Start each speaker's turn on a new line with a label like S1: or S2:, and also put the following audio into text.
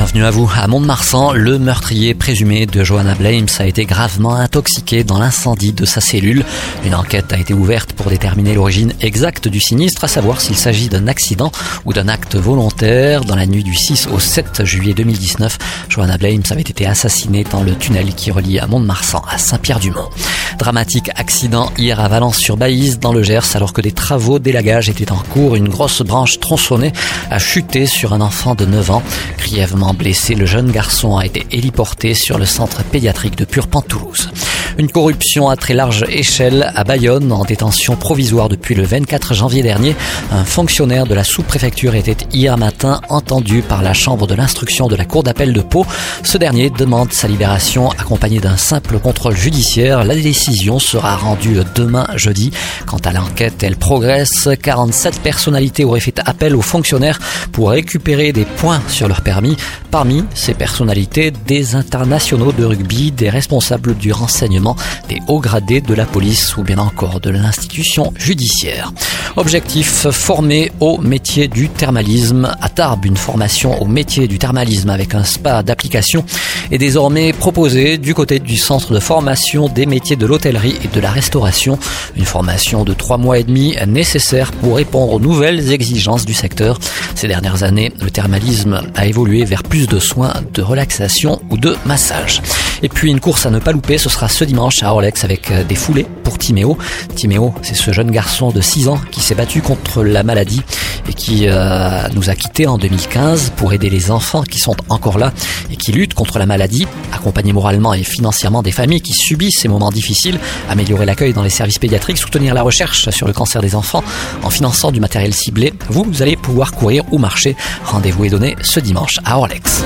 S1: Bienvenue à vous. À Mont-de-Marsan, le meurtrier présumé de Johanna Blames a été gravement intoxiqué dans l'incendie de sa cellule. Une enquête a été ouverte pour déterminer l'origine exacte du sinistre, à savoir s'il s'agit d'un accident ou d'un acte volontaire. Dans la nuit du 6 au 7 juillet 2019, Johanna Blames avait été assassinée dans le tunnel qui relie à Mont-de-Marsan à Saint-Pierre-du-Mont. Dramatique accident hier à Valence-sur-Baïse dans le Gers alors que des travaux d'élagage étaient en cours. Une grosse branche tronçonnée a chuté sur un enfant de 9 ans. Grièvement blessé, le jeune garçon a été héliporté sur le centre pédiatrique de Purpan-Toulouse. Une corruption à très large échelle à Bayonne, en détention provisoire depuis le 24 janvier dernier. Un fonctionnaire de la sous-préfecture était hier matin entendu par la chambre de l'instruction de la cour d'appel de Pau. Ce dernier demande sa libération accompagnée d'un simple contrôle judiciaire. La décision sera rendue demain jeudi. Quant à l'enquête, elle progresse. 47 personnalités auraient fait appel aux fonctionnaires pour récupérer des points sur leur permis. Parmi ces personnalités, des internationaux de rugby, des responsables du renseignement, des hauts gradés de la police ou bien encore de l'institution judiciaire. Objectif, former au métier du thermalisme. À Tarbes, une formation au métier du thermalisme avec un spa d'application est désormais proposée du côté du centre de formation des métiers de l'hôtellerie et de la restauration. Une formation de trois mois et demi nécessaire pour répondre aux nouvelles exigences du secteur. Ces dernières années, le thermalisme a évolué vers plus de soins, de relaxation ou de massage. Et puis une course à ne pas louper, ce sera ce dimanche à Orlex avec euh, des foulées pour Timéo. Timéo, c'est ce jeune garçon de 6 ans qui s'est battu contre la maladie et qui euh, nous a quittés en 2015 pour aider les enfants qui sont encore là et qui luttent contre la maladie, accompagner moralement et financièrement des familles qui subissent ces moments difficiles, améliorer l'accueil dans les services pédiatriques, soutenir la recherche sur le cancer des enfants en finançant du matériel ciblé. Vous, vous allez pouvoir courir ou marcher. Rendez-vous est donné ce dimanche à Orlex.